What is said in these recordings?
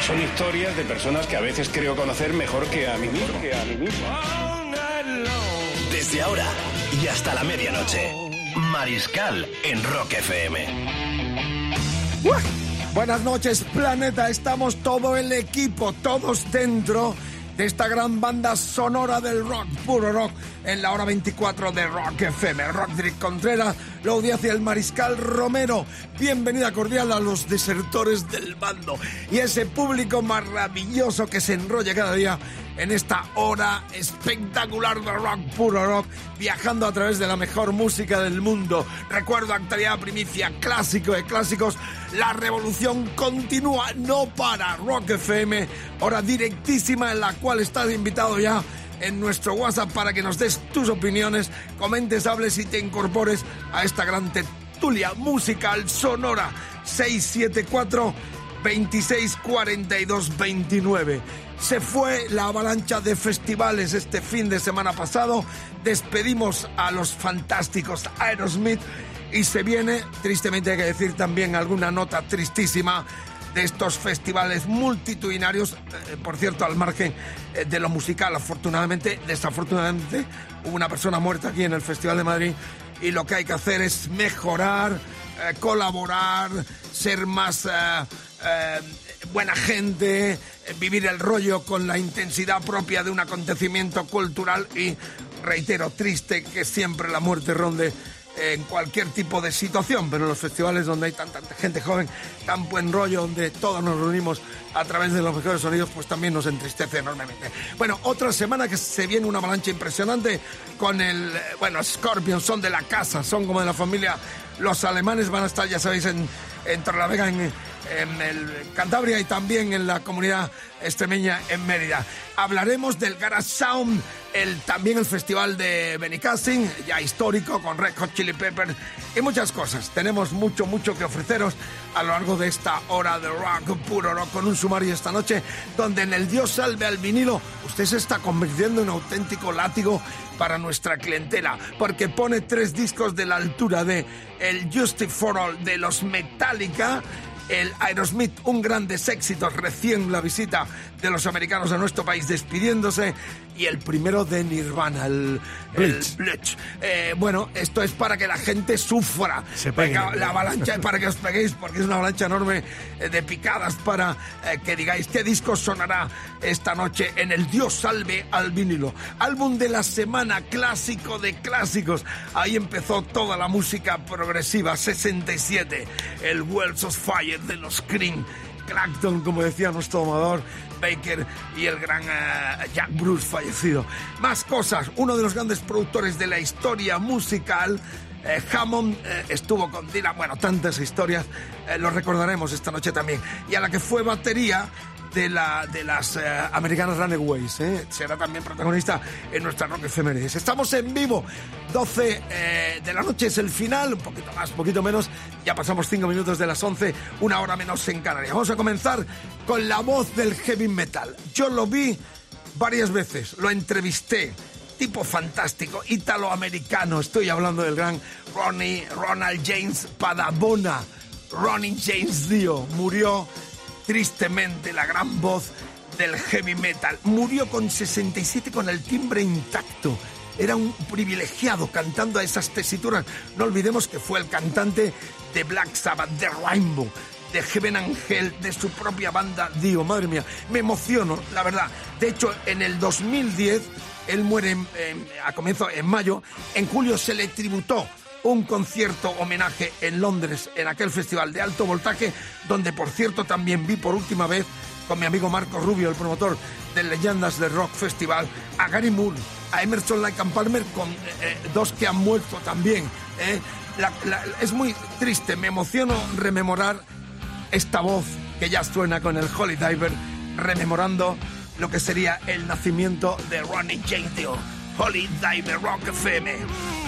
Son historias de personas que a veces creo conocer mejor que a mí mismo. Que a mí mismo. Desde ahora y hasta la medianoche. Mariscal en Rock FM. Buenas noches, planeta. Estamos todo el equipo, todos dentro de esta gran banda sonora del rock, puro rock, en la hora 24 de Rock FM. Rodrick Contreras, la audiencia el Mariscal Romero. Bienvenida cordial a los desertores del bando y ese público maravilloso que se enrolla cada día en esta hora espectacular de rock, puro rock, viajando a través de la mejor música del mundo. Recuerdo, actualidad, primicia, clásico de clásicos. La revolución continúa, no para. Rock FM, hora directísima en la cual estás invitado ya en nuestro WhatsApp para que nos des tus opiniones, comentes, hables y te incorpores a esta gran tertulia musical sonora 674 26 42 29. Se fue la avalancha de festivales este fin de semana pasado. Despedimos a los fantásticos Aerosmith y se viene, tristemente hay que decir también alguna nota tristísima de estos festivales multitudinarios, eh, por cierto, al margen eh, de lo musical, afortunadamente, desafortunadamente, hubo una persona muerta aquí en el Festival de Madrid y lo que hay que hacer es mejorar, eh, colaborar, ser más buena gente, vivir el rollo con la intensidad propia de un acontecimiento cultural y, reitero, triste que siempre la muerte ronde en cualquier tipo de situación, pero en los festivales donde hay tanta gente joven, tan buen rollo, donde todos nos reunimos a través de los mejores sonidos, pues también nos entristece enormemente. Bueno, otra semana que se viene una avalancha impresionante con el, eh, bueno, Scorpion, son de la casa, son como de la familia. Los alemanes van a estar, ya sabéis, en, en Torrelavega, en, el Cantabria y también en la comunidad extremeña en Mérida. Hablaremos del Garage Sound, el, también el festival de Benicasting, ya histórico, con Red Hot Chili Peppers y muchas cosas. Tenemos mucho, mucho que ofreceros a lo largo de esta hora de rock, puro rock, con un sumario esta noche, donde en el Dios salve al vinilo, usted se está convirtiendo en auténtico látigo para nuestra clientela, porque pone tres discos de la altura de el Justice for All de los Metallica, el Aerosmith, un grandes éxitos, recién la visita de los americanos a nuestro país despidiéndose, y el primero de Nirvana, el el Bleach. Eh, bueno, esto es para que la gente sufra. Se. Venga, la avalancha para que os peguéis, porque es una avalancha enorme eh, de picadas para eh, que digáis qué disco sonará esta noche en el Dios salve al vinilo. Álbum de la semana, clásico de clásicos. Ahí empezó toda la música progresiva, 67. El Wells of Fire de los Cream. Clacton, como decía nuestro amador Baker y el gran eh, Jack Bruce fallecido. Más cosas, uno de los grandes productores de la historia musical. eh, Hammond eh, estuvo con Dylan, bueno, tantas historias, eh, lo recordaremos esta noche también. Y a la que fue batería de, la, de las eh, americanas Runaways, eh, será también protagonista en nuestra Rock Efemérides. Estamos en vivo, 12 eh, de la noche es el final, un poquito más, un poquito menos, ya pasamos 5 minutos de las 11, una hora menos en Canarias. Vamos a comenzar con la voz del heavy metal. Yo lo vi varias veces, lo entrevisté, tipo fantástico, italoamericano, estoy hablando del gran Ronnie, Ronald James Padabona, Ronnie James Dio, murió tristemente la gran voz del heavy metal, murió con 67 con el timbre intacto. Era un privilegiado cantando a esas tesituras. No olvidemos que fue el cantante de Black Sabbath, de Rainbow, de Heaven Angel, de su propia banda Dio. Madre mía, me emociono, la verdad. De hecho, en el 2010, él muere a comienzo en mayo. En julio se le tributó un concierto homenaje en Londres, en aquel festival de alto voltaje, donde por cierto también vi por última vez con mi amigo Marco Rubio, el promotor de Leyendas del Rock Festival, a Gary Moore, a Emerson Lake and Palmer, con eh, eh, dos que han muerto también. Eh. Es muy triste, me emociono rememorar esta voz que ya suena con el Holy Diver, rememorando lo que sería el nacimiento de Ronnie James Dio, Holy Diver Rock FM.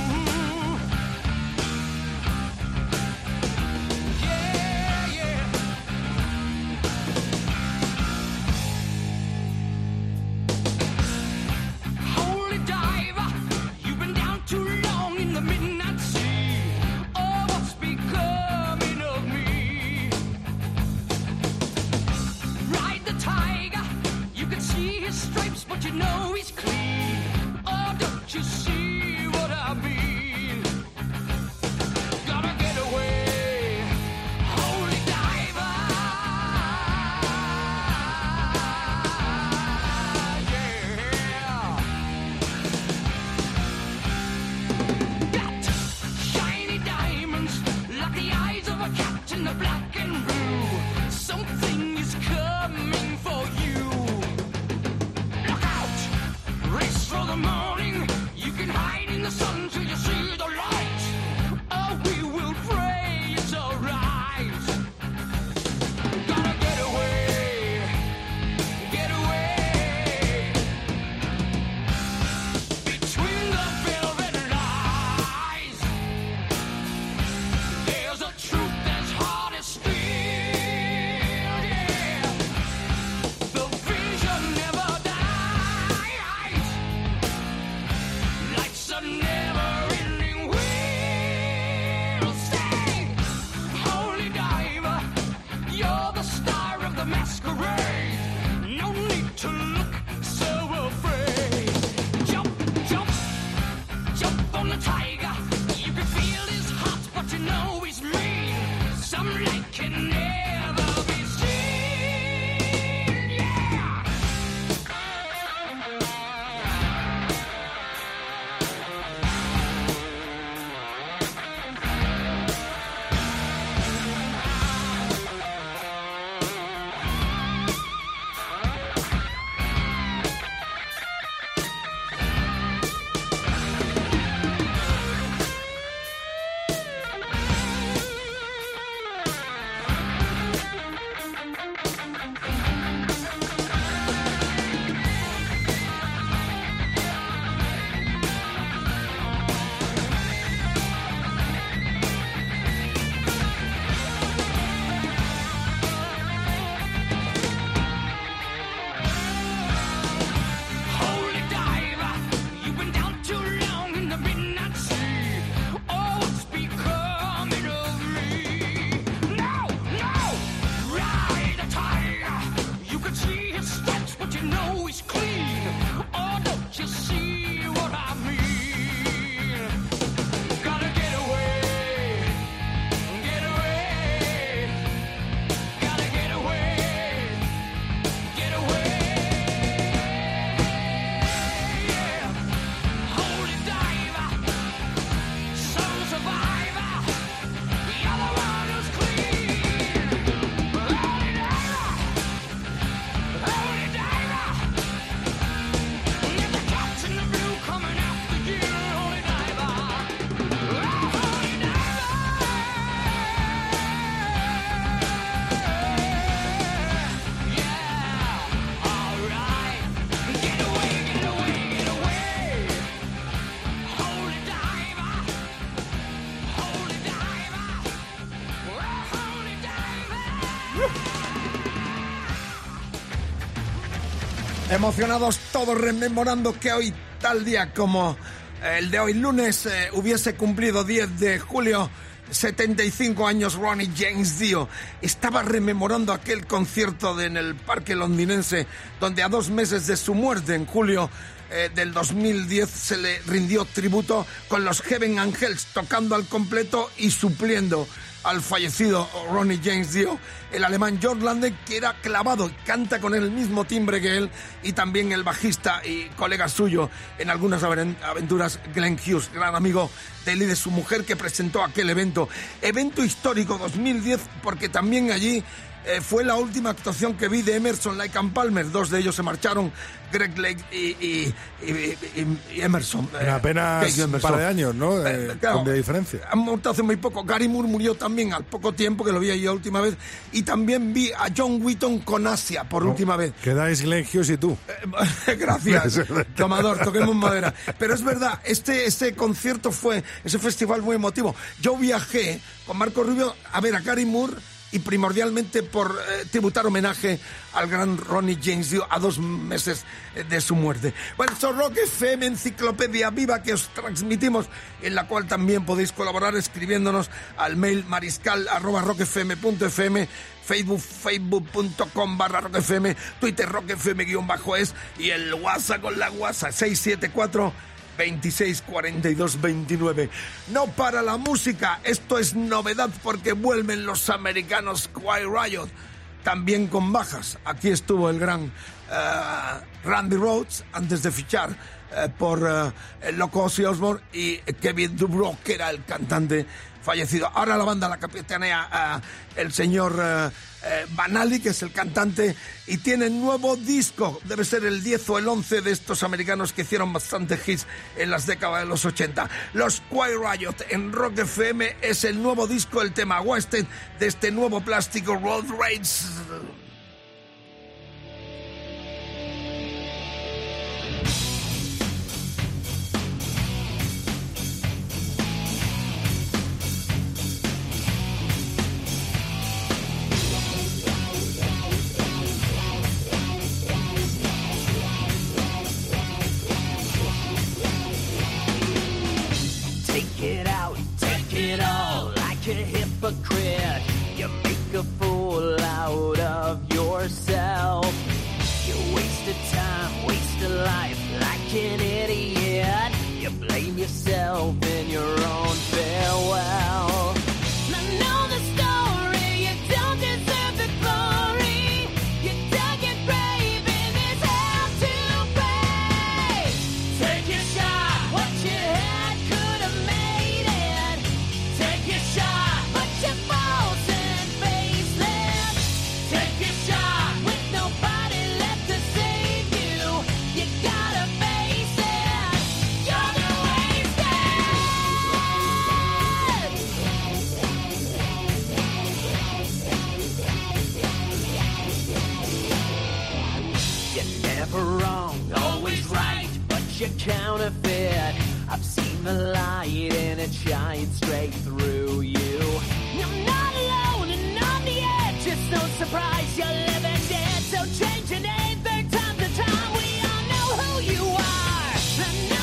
emocionados todos rememorando que hoy, tal día como el de hoy lunes, eh, hubiese cumplido 10 de julio. 75 años Ronnie James Dio estaba rememorando aquel concierto en el parque londinense donde a dos meses de su muerte en julio eh, del 2010 se le rindió tributo con los Heaven Angels tocando al completo y supliendo al fallecido Ronnie James Dio, el alemán George Lande, que era clavado y canta con el mismo timbre que él, y también el bajista y colega suyo en algunas aventuras, Glenn Hughes, gran amigo de él y de su mujer que presentó aquel evento. Evento histórico 2010, porque también allí eh, fue la última actuación que vi de Emerson, Lake and Palmer. Dos de ellos se marcharon, Greg Lake y, y- y- y- Emerson. Eh, apenas un par de años, ¿no? Eh, Eh, claro, con de diferencia. Han muerto hace muy poco. Gary Moore murió también al poco tiempo que lo vi ahí la última vez. Y también vi a John Wheaton con Asia por última vez. Quedáis Glenn Hughes y tú. Gracias, tomador, toquemos madera. Pero es verdad, este, este concierto fue, ese festival muy emotivo. Yo viajé con Marco Rubio a ver a Gary Moore y primordialmente por eh, tributar homenaje al gran Ronnie James Dio a dos meses eh, de su muerte. Bueno, esto es Rock FM, enciclopedia viva que os transmitimos, en la cual también podéis colaborar escribiéndonos al mail mariscal arroba rockfm.fm, Facebook, facebook.com barra rockfm, Twitter rockfm guion bajo es y el WhatsApp con la WhatsApp 674 26 42 29. No para la música, esto es novedad porque vuelven los americanos Quiet Riot, también con bajas. Aquí estuvo el gran eh, Randy Rhodes antes de fichar eh, por eh, el loco Ozzy Osbourne y Kevin Dubrow, que era el cantante fallecido. Ahora la banda la capitanea eh, el señor eh, Banali, que es el cantante, y tiene nuevo disco. Debe ser el 10 o el 11 de estos americanos que hicieron bastante hits en las décadas de los 80. Los Quiet Riot en Rock FM es el nuevo disco, el tema Wasted de este nuevo plástico Road Rage. I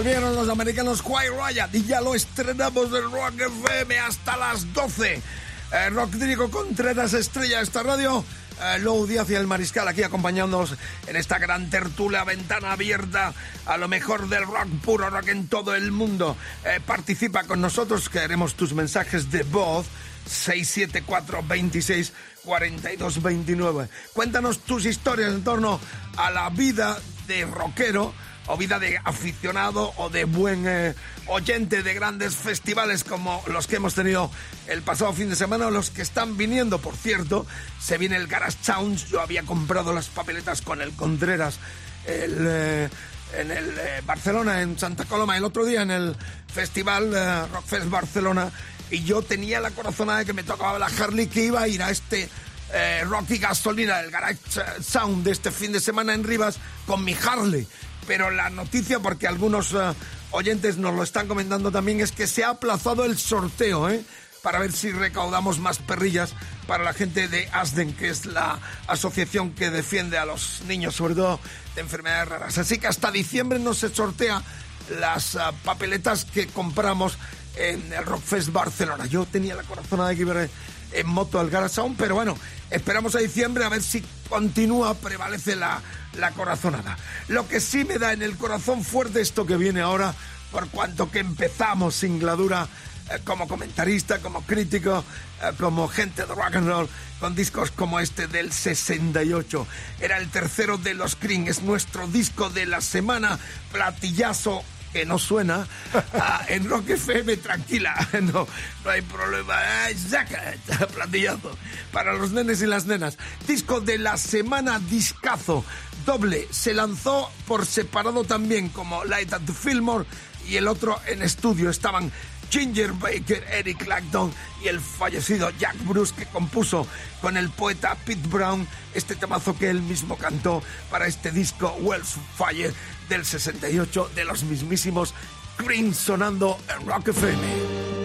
Volvieron los americanos Quiet Riot y ya lo estrenamos en Rock FM hasta las 12. Eh, Rodrigo Contreras, estrella esta radio. Eh, Lou Díaz y el Mariscal aquí acompañándonos en esta gran tertulia, ventana abierta a lo mejor del rock, puro rock en todo el mundo. Eh, participa con nosotros, queremos tus mensajes de voz. 674 26 42 29. Cuéntanos tus historias en torno a la vida de rockero o vida de aficionado o de buen eh, oyente de grandes festivales como los que hemos tenido el pasado fin de semana o los que están viniendo, por cierto. Se viene el Garage Sounds, yo había comprado las papeletas con el Contreras eh, en el eh, Barcelona, en Santa Coloma, el otro día en el festival Rockfest Barcelona y yo tenía la corazonada de que me tocaba la Harley que iba a ir a este Rocky Gasolina, el Garage Sound de este fin de semana en Rivas con mi Harley. Pero la noticia, porque algunos eh, oyentes nos lo están comentando también, es que se ha aplazado el sorteo, ¿eh? Para ver si recaudamos más perrillas para la gente de ASDEN, que es la asociación que defiende a los niños, sobre todo de enfermedades raras. Así que hasta diciembre no se sortea las ah, papeletas que compramos en el Rockfest Barcelona. Yo tenía la corazonada de que iba en moto al Garage Sound, pero bueno, esperamos a diciembre a ver si continúa, prevalece la, la corazonada. Lo que sí me da en el corazón fuerte esto que viene ahora, por cuanto que empezamos sin gladura eh, como comentarista, como crítico, eh, como gente de rock and roll, con discos como este del 68. Era el tercero de los Cream, es nuestro disco de la semana, platillazo que no suena ah, en Rock FM, tranquila, no, no hay problema. Saca, platillazo para los nenes y las nenas. Disco de la semana, discazo, doble. Se lanzó por separado también como Light at the Fillmore y el otro en estudio. Estaban Ginger Baker, Eric Clapton y el fallecido Jack Bruce que compuso con el poeta Pete Brown este temazo que él mismo cantó para este disco Wells Fire del 68 de los mismísimos Cream sonando en Rock FM.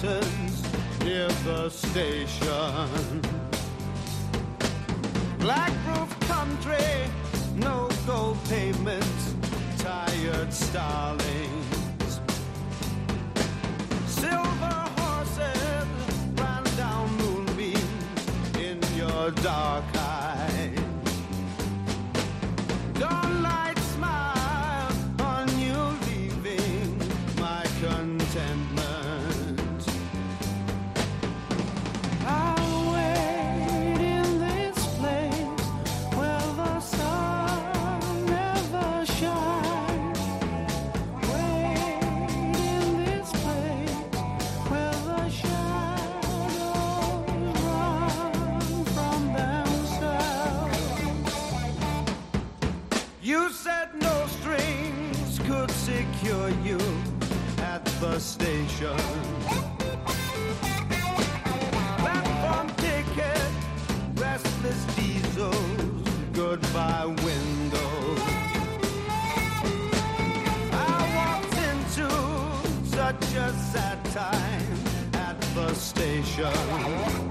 Curtains near the station. Black roof country, no gold pavements, tired starlings. Station. Platform ticket, restless diesels, goodbye windows. I walked into such a sad time at the station.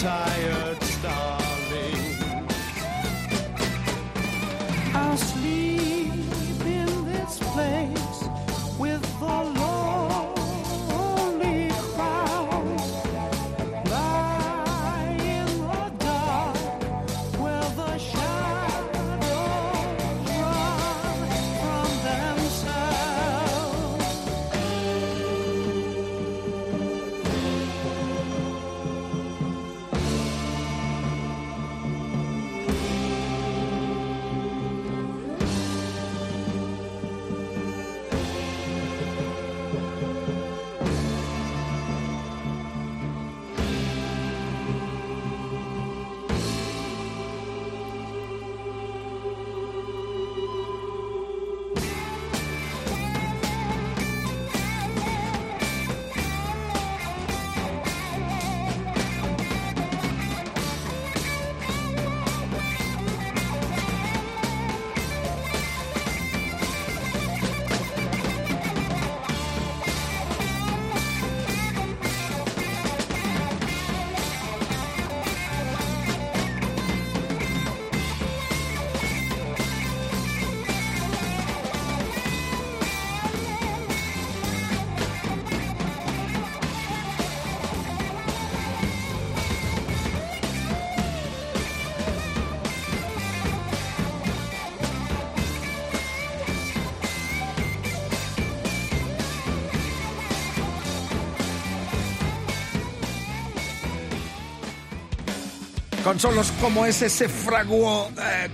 time. Con solos como ese se fraguó eh,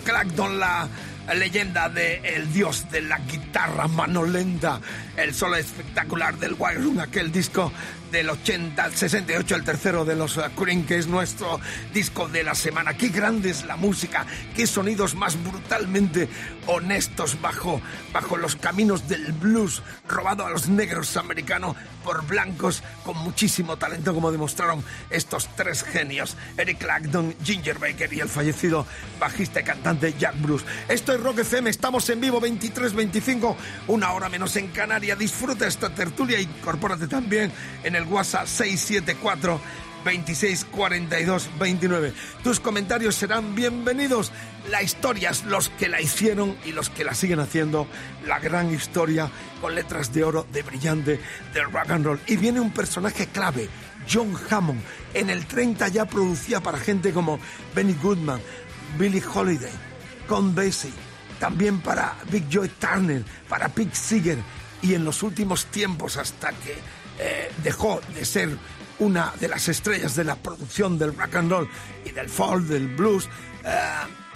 la leyenda del el dios de la guitarra mano lenta, el solo espectacular del Room, aquel disco del 80 al 68, el tercero de los eh, Cream, que es nuestro disco de la semana. Qué grande es la música, qué sonidos más brutalmente honestos bajo, bajo los caminos del blues, robado a los negros americanos por blancos con muchísimo talento, como demostraron estos tres genios, Eric Clapton, Ginger Baker y el fallecido bajista y cantante Jack Bruce. Esto es Rock FM, estamos en vivo 23-25, una hora menos en Canarias. Disfruta esta tertulia, incorpórate también en el WhatsApp 674 26 42 29. Tus comentarios serán bienvenidos. La historia es los que la hicieron y los que la siguen haciendo. La gran historia con letras de oro de brillante del rock and roll. Y viene un personaje clave, John Hammond. En el 30 ya producía para gente como Benny Goodman, Billie Holiday, Con Basie, también para Big Joy Turner, para Pete Seeger y en los últimos tiempos hasta que eh, dejó de ser una de las estrellas de la producción del rock and roll y del folk, del blues. eh,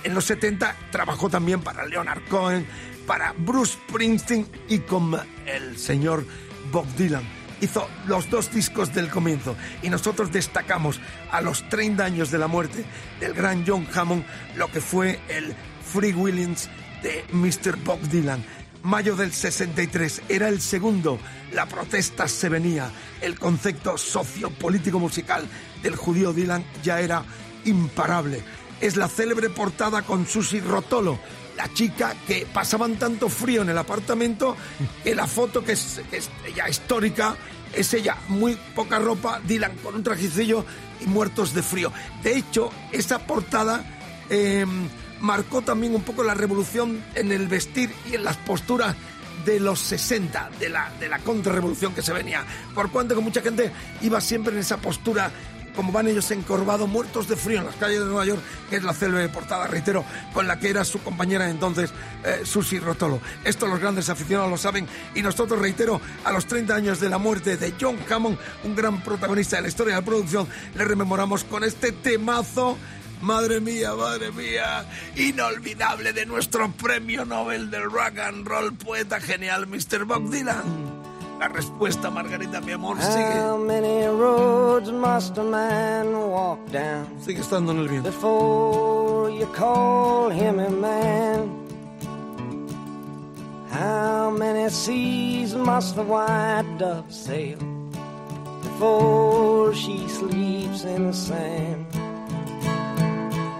en los 70 trabajó también para Leonard Cohen, para Bruce Springsteen y con el señor Bob Dylan. Hizo los dos discos del comienzo y nosotros destacamos a los 30 años de la muerte del gran John Hammond lo que fue el Free Willings de Mr. Bob Dylan. Mayo del 63 era el segundo, la protesta se venía, el concepto sociopolítico musical del judío Dylan ya era imparable. Es la célebre portada con Susi Rotolo, la chica que pasaban tanto frío en el apartamento que la foto que es, ya histórica es ella, muy poca ropa, Dylan con un trajecillo y muertos de frío. De hecho, esa portada eh, marcó también un poco la revolución en el vestir y en las posturas de los 60, de la, de la contrarrevolución que se venía. Por cuanto que mucha gente iba siempre en esa postura, como van ellos encorvados, muertos de frío en las calles de Nueva York, que es la célebre portada, reitero, con la que era su compañera entonces, eh, Susi Rotolo. Esto los grandes aficionados lo saben y nosotros, reitero, a los 30 años de la muerte de John Hammond, un gran protagonista de la historia de la producción, le rememoramos con este temazo Madre mía, madre mía, inolvidable de nuestro premio Nobel del Rock and Roll, poeta genial, Mr. Bob Dylan. La respuesta, Margarita, mi amor, sigue. How many roads must a man walk down Sigue estando en el viento. before you call him a man? How many seas must the white dove sail before she sleeps in the sand?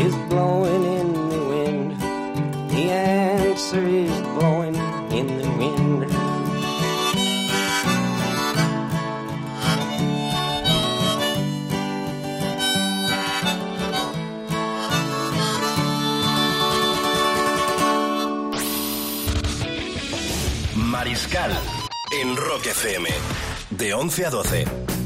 is blowing in the wind. The answer is blowing in the wind. Mariscal en Rock FM. De 11 a 12.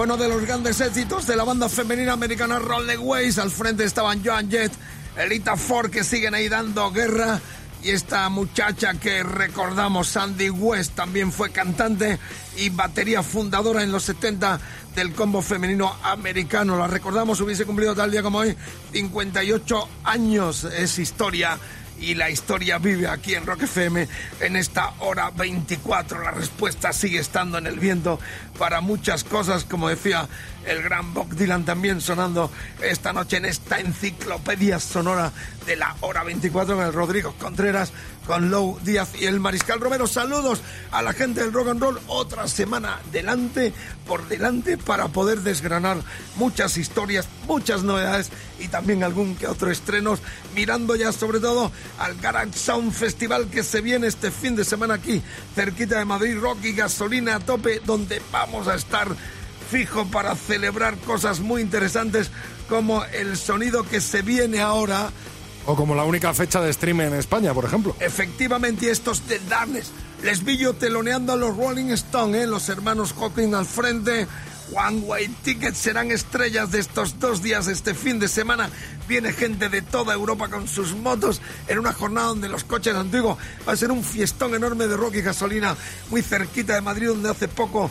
Fue uno de los grandes éxitos de la banda femenina americana Rolling Ways. Al frente estaban Joan Jett, Elita Ford, que siguen ahí dando guerra. Y esta muchacha que recordamos, Sandy West, también fue cantante y batería fundadora en los 70 del combo femenino americano. La recordamos, hubiese cumplido tal día como hoy 58 años. Es historia y la historia vive aquí en Rock FM en esta hora 24. La respuesta sigue estando en el viento para muchas cosas, como decía el gran Bob Dylan también sonando esta noche en esta enciclopedia sonora de la hora 24 con el Rodrigo Contreras, con Lou Díaz y el Mariscal Romero. Saludos a la gente del rock and roll. Otra semana delante, por delante, para poder desgranar muchas historias, muchas novedades y también algún que otro estrenos, mirando ya sobre todo al Garage Sound Festival que se viene este fin de semana aquí, cerquita de Madrid, rock y gasolina a tope, donde vamos a estar fijo para celebrar cosas muy interesantes como el sonido que se viene ahora. O como la única fecha de stream en España, por ejemplo. Efectivamente, y estos de Darnes. Les vi yo teloneando a los Rolling Stones, ¿eh? los hermanos Hawking al frente. One Way Tickets serán estrellas de estos dos días este fin de semana. Viene gente de toda Europa con sus motos en una jornada donde los coches antiguos va a ser un fiestón enorme de rock y gasolina muy cerquita de Madrid donde hace poco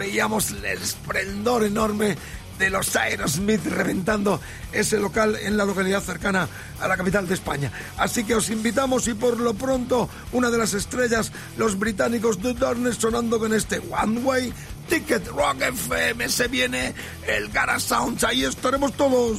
veíamos el esplendor enorme de los Aerosmith reventando ese local en la localidad cercana a la capital de España. Así que os invitamos y por lo pronto una de las estrellas, los británicos The Darkness sonando con este One Way Ticket Rock FM. Se viene el Gara Sounds, ahí estaremos todos.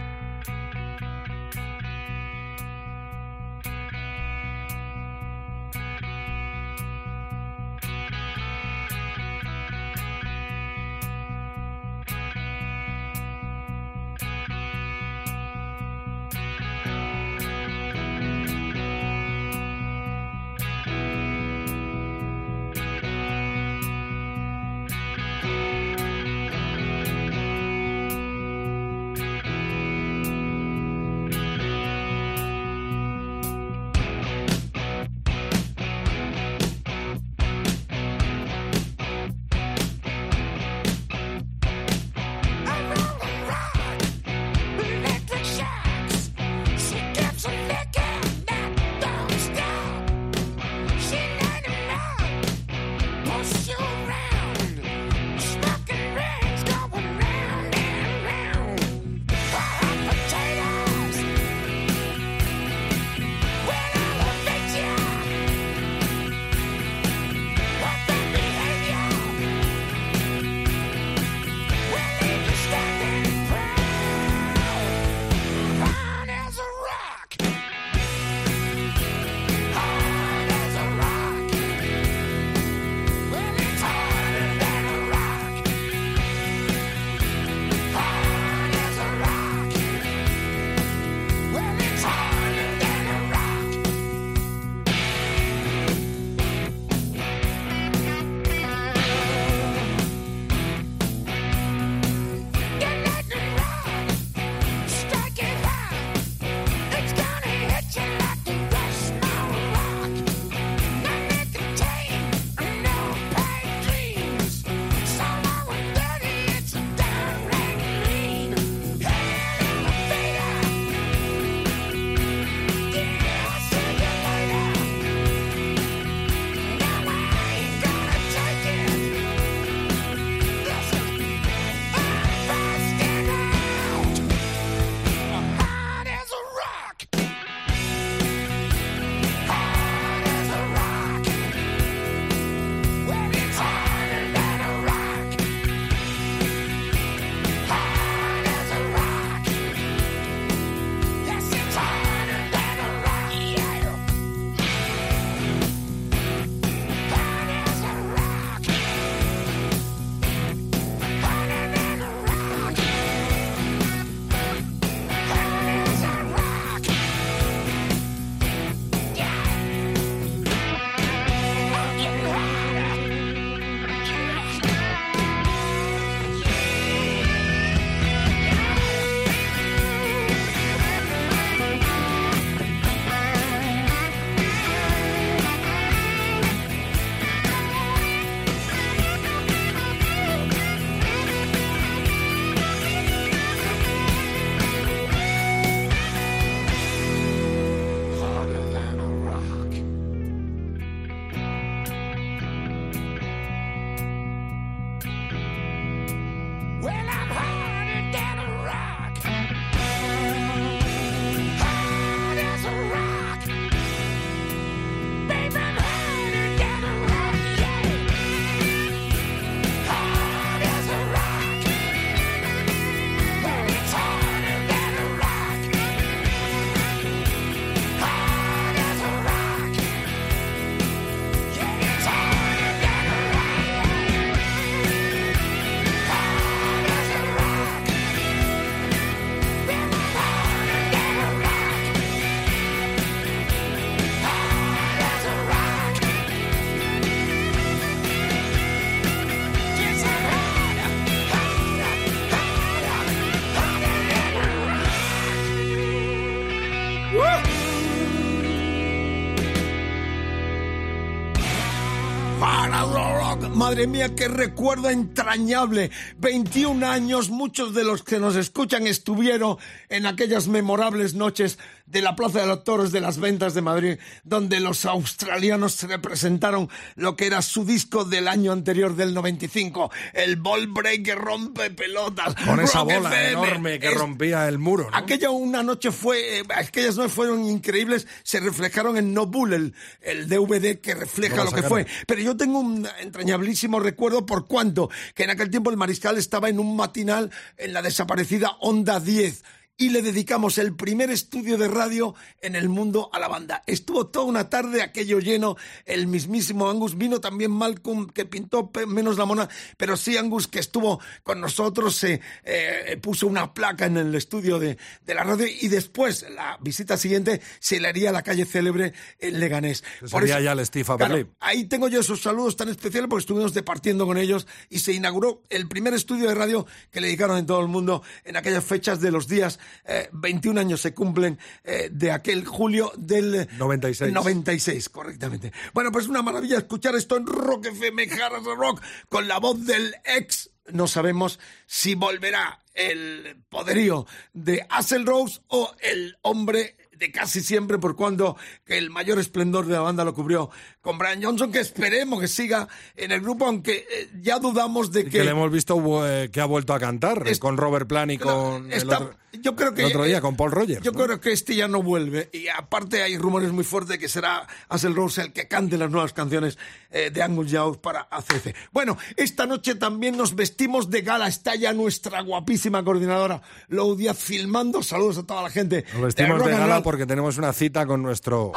Madre mía, qué recuerdo entrañable. 21 años, muchos de los que nos escuchan estuvieron en aquellas memorables noches de la Plaza de los Toros de las Ventas de Madrid, donde los australianos representaron lo que era su disco del año anterior, del 95, el Ball Break que rompe pelotas. Con esa Rock bola FM. enorme que Es- rompía el muro, ¿no? Aquella una noche fue, eh, aquellas noches fueron increíbles, se reflejaron en No Bull, el, el DVD que refleja No lo lo que fue. Pero yo tengo una entrañable agradabilísimo recuerdo por cuanto que en aquel tiempo el mariscal estaba en un matinal en la desaparecida Onda 10 y le dedicamos el primer estudio de radio en el mundo a la banda. Estuvo toda una tarde aquello lleno, el mismísimo Angus, vino también Malcolm que pintó menos la mona, pero sí Angus que estuvo con nosotros, se eh, puso una placa en el estudio de, de la radio y después, la visita siguiente, se le haría a la calle célebre en Leganés. Que sería ya el Steve Claro, ahí tengo yo esos saludos tan especiales porque estuvimos departiendo con ellos y se inauguró el primer estudio de radio que le dedicaron en todo el mundo en aquellas fechas de los días. Eh, 21 años se cumplen eh, de aquel julio del eh, 96. 96, correctamente. Bueno, pues una maravilla escuchar esto en Rock FM, Jarras de Rock, con la voz del ex. No sabemos si volverá el poderío de Axel Rose o el hombre de casi siempre, por cuando el mayor esplendor de la banda lo cubrió con Brian Johnson, que esperemos que siga en el grupo, aunque eh, ya dudamos de que... que le hemos visto eh, que ha vuelto a cantar Es- con Robert Plant y con el Está- otro, yo creo que el otro día eh, con Paul Rogers. Yo ¿no? creo que este ya no vuelve. Y aparte hay rumores muy fuertes de que será Axel Rose el que cante las nuevas canciones eh, de Angus Young para ACC. Bueno, esta noche también nos vestimos de gala. Está ya nuestra guapísima coordinadora, Lou Díaz, filmando. Saludos a toda la gente. Nos vestimos de and gala. Porque tenemos una cita con nuestro...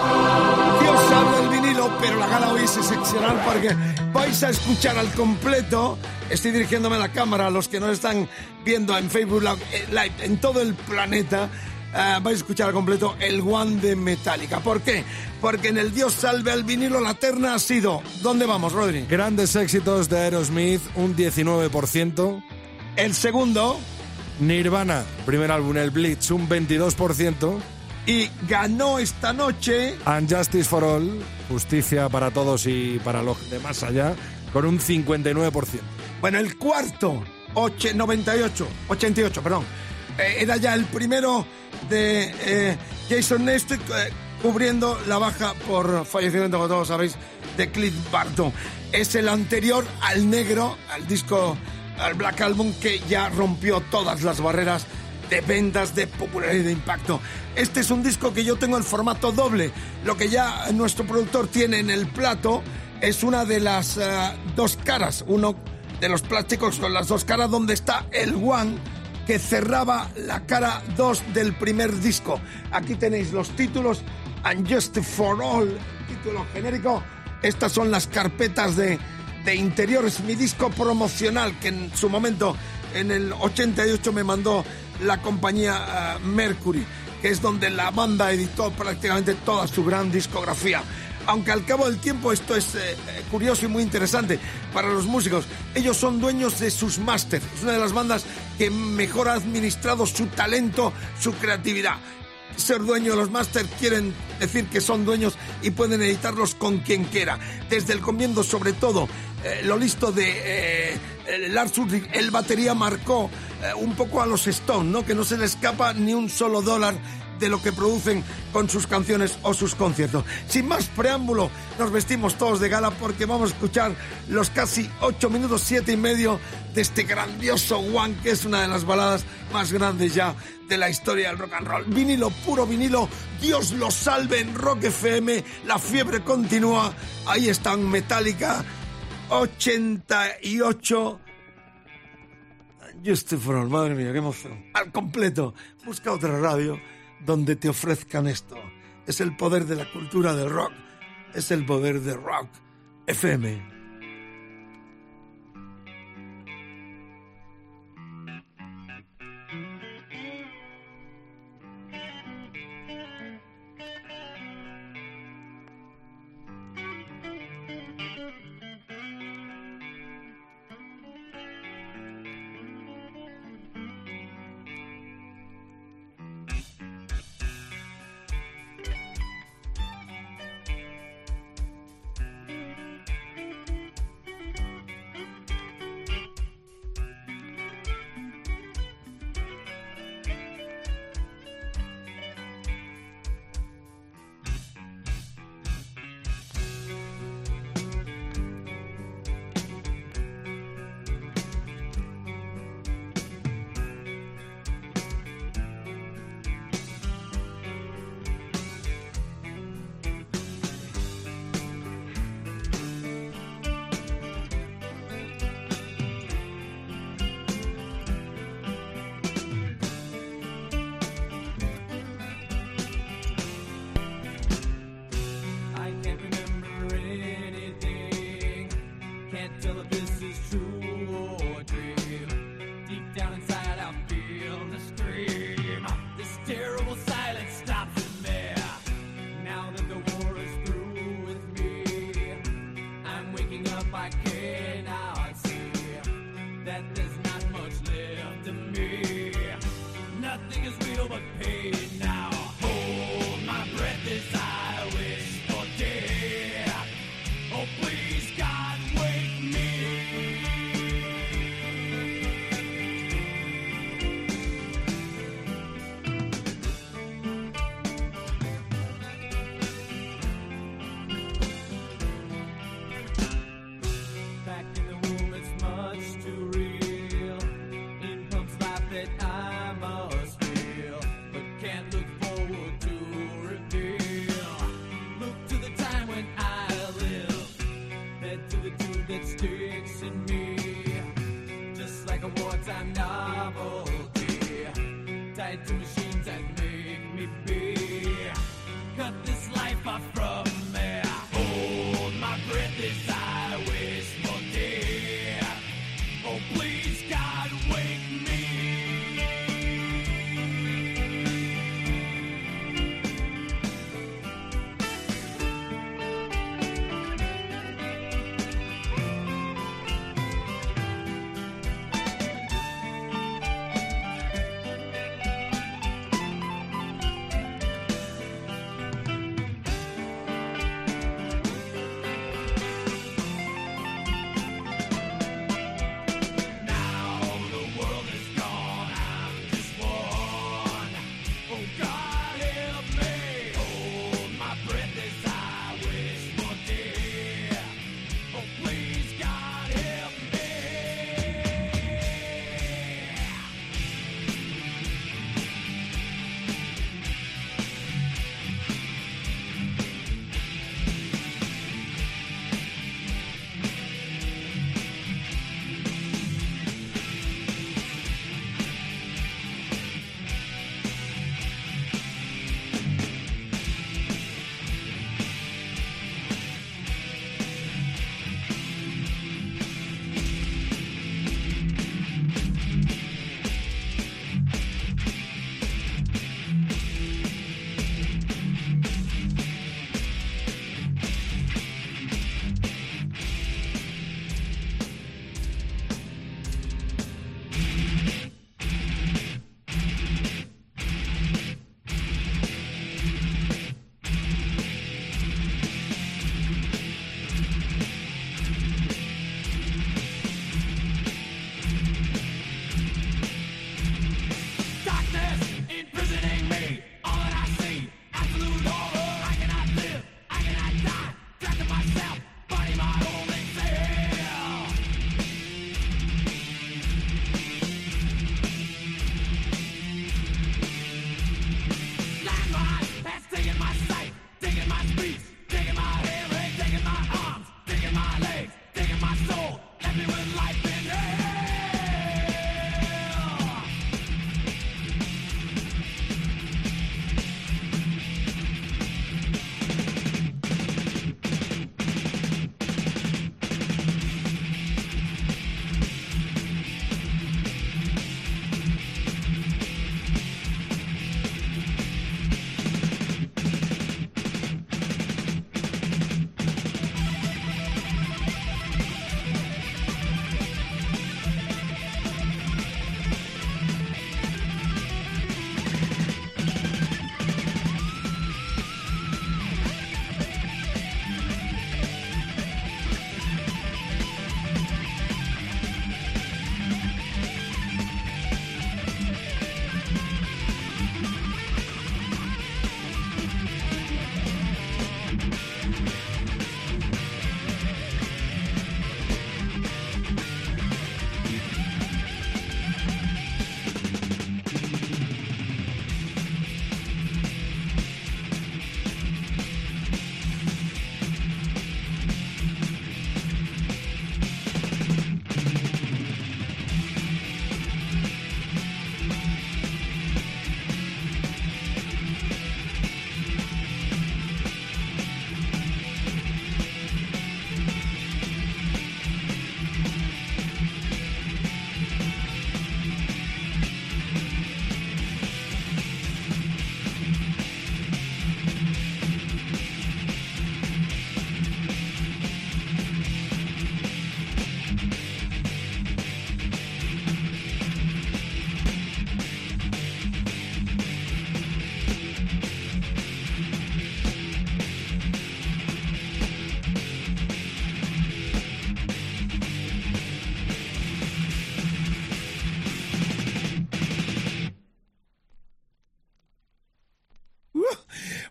Dios salve el vinilo, pero la gala hoy es excepcional porque vais a escuchar al completo. Estoy dirigiéndome a la cámara, a los que nos están viendo en Facebook Live, eh, Live, en todo el planeta. eh, vais a escuchar al completo el One de Metallica. ¿Por qué? Porque en el Dios salve al vinilo la terna ha sido. ¿Dónde vamos, Rodri? Grandes éxitos de Aerosmith, un 19%. El segundo. Nirvana, primer álbum, el Blitz, un 22%. Y ganó esta noche. And Justice for All, justicia para todos y para los de más allá, con un 59%. Bueno, el cuarto, oche- 98, 88, perdón. Eh, era ya el primero de eh, Jason Nestick eh, cubriendo la baja por fallecimiento, como todos sabéis, de Cliff Barton. Es el anterior al negro, al disco, al Black Album, que ya rompió todas las barreras de ventas, de popularidad de impacto. Este es un disco que yo tengo en formato doble. Lo que ya nuestro productor tiene en el plato es una de las eh, dos caras, uno de los plásticos con las dos caras donde está el One que cerraba la cara 2 del primer disco. Aquí tenéis los títulos And Just for All, título genérico. Estas son las carpetas de, de interiores, mi disco promocional que en su momento, en el 88, me mandó la compañía eh, Mercury, que es donde la banda editó prácticamente toda su gran discografía. Aunque al cabo del tiempo esto es eh, eh, curioso y muy interesante para los músicos. Ellos son dueños de sus máster. Es una de las bandas que mejor ha administrado su talento, su creatividad. Ser dueño de los máster quieren decir que son dueños y pueden editarlos con quien quiera. Desde el comienzo, sobre todo, eh, lo listo de eh, Lars Ulrich, el batería marcó eh, un poco a los Stones, ¿no? Que no se le escapa ni un solo dólar de lo que producen con sus canciones o sus conciertos. Sin más preámbulo, nos vestimos todos de gala porque vamos a escuchar los casi ocho minutos, siete y medio de este grandioso One, que es una de las baladas más grandes ya de la historia del rock and roll. Vinilo, puro vinilo, Dios lo salve en Rock FM, la fiebre continúa, ahí están Metallica, 88... Just for madre mía, qué emoción. Al completo, busca otra radio donde te ofrezcan esto. Es el poder de la cultura del rock. Es el poder de rock. FM.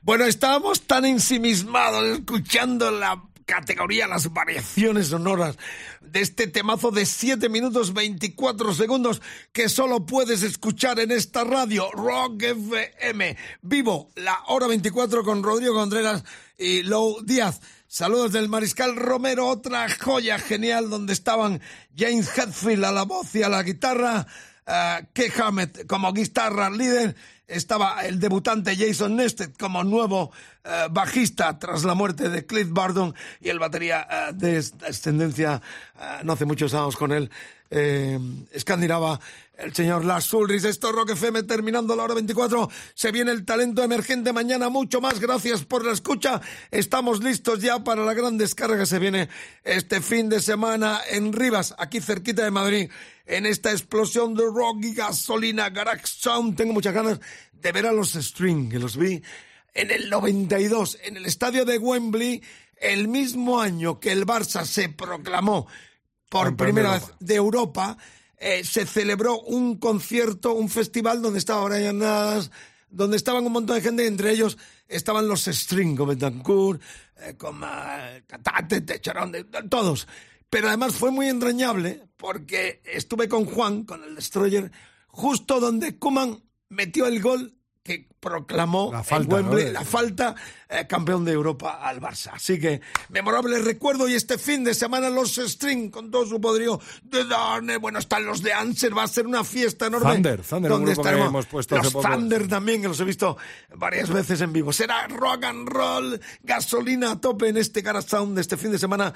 Bueno, estábamos tan ensimismados escuchando la categoría, las variaciones sonoras de este temazo de 7 minutos 24 segundos que solo puedes escuchar en esta radio, Rock FM. Vivo, la hora 24 con Rodrigo Contreras y Lou Díaz. Saludos del Mariscal Romero, otra joya genial donde estaban James Hetfield a la voz y a la guitarra, uh, Keith Hammett como guitarra líder, estaba el debutante Jason Nested como nuevo uh, bajista tras la muerte de Cliff Bardon y el batería uh, de descendencia, no hace muchos años con él, eh, escandinava el señor Lars. Esto es Rock FM terminando la hora 24. Se viene el talento emergente mañana, mucho más. Gracias por la escucha. Estamos listos ya para la gran descarga que se viene este fin de semana en Rivas, aquí cerquita de Madrid, en esta explosión de rock y gasolina, Garage Sound. Tengo muchas ganas de ver a los String, que los vi en el 92, en el estadio de Wembley, el mismo año que el Barça se proclamó por primera vez de Europa, eh, se celebró un concierto, un festival donde estaba Brian Nadas, donde estaban un montón de gente, entre ellos estaban los String, como Betancourt, eh, como eh, Catate, Techarón, de- de- todos. Pero además fue muy entrañable porque estuve con Juan, con el Destroyer, justo donde Kuman metió el gol que proclamó La falta, Wembley ¿no? la falta eh, campeón de Europa al Barça. Así que memorable recuerdo y este fin de semana los String con todo su poderío de Darne, bueno, están los de Anser, va a ser una fiesta enorme. Thunder, Thunder, un donde estaremos. hemos puesto los. Thunder también, que los he visto varias veces en vivo. Será rock and roll, gasolina a tope en este Garage Sound de este fin de semana,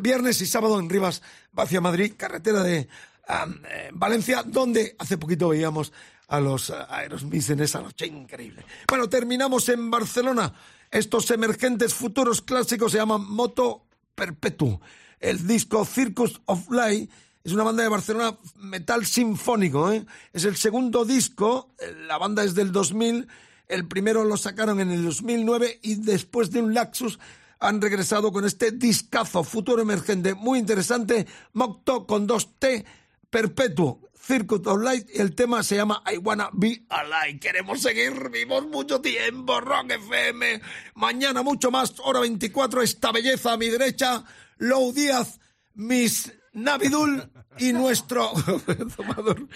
viernes y sábado en Rivas, va hacia Madrid, carretera de eh, Valencia, donde hace poquito veíamos a los eh, Aerosmith en esa noche increíble. Bueno, terminamos en Barcelona. Estos emergentes futuros clásicos se llaman Moto Perpetuo. El disco Circus of Light es una banda de Barcelona metal sinfónico. ¿eh? Es el segundo disco, eh, la banda es del 2000, el primero lo sacaron en el 2009 y después de un laxus han regresado con este discazo futuro emergente muy interesante, Mocto con dos T, Perpetuo, Circuit of Light, y el tema se llama I Wanna Be Alive. Queremos seguir vivos mucho tiempo, Rock FM. Mañana mucho más, hora 24, esta belleza a mi derecha, Lou Díaz, Miss Navidul y nuestro tomador.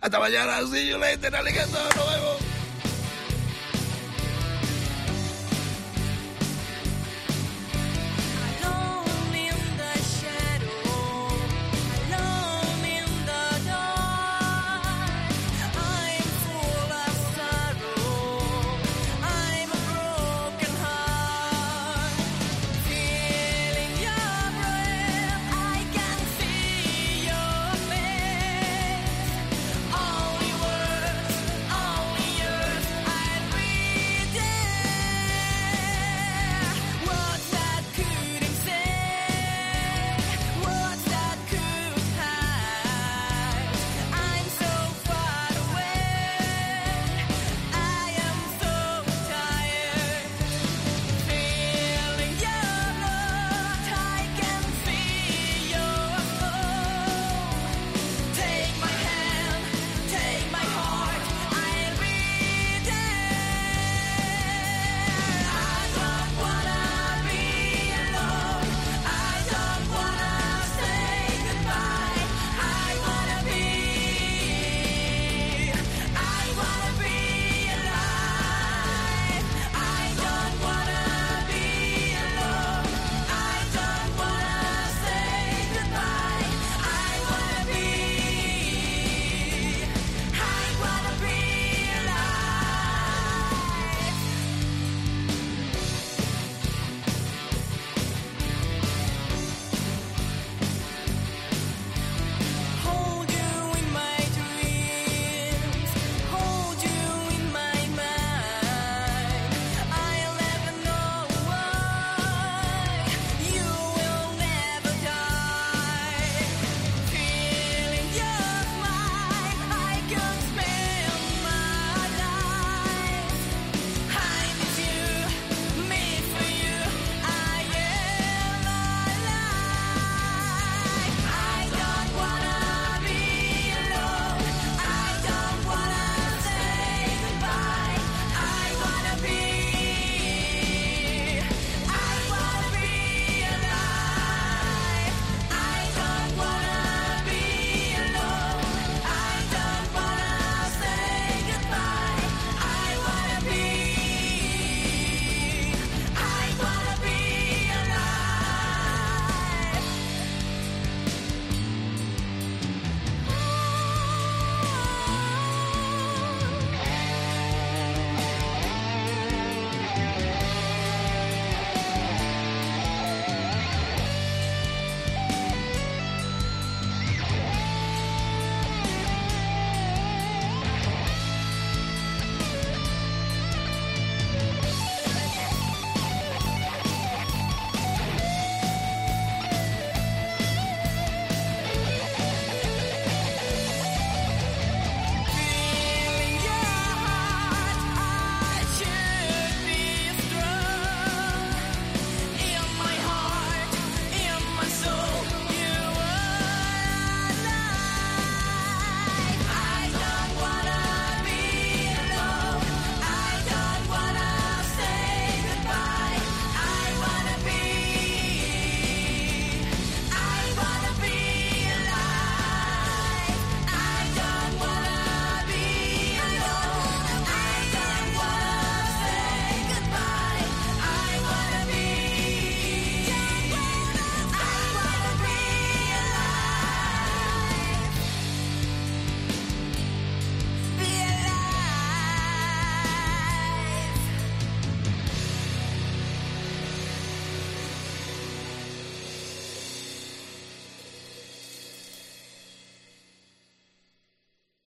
Hasta mañana, you later, alligator, nos vemos.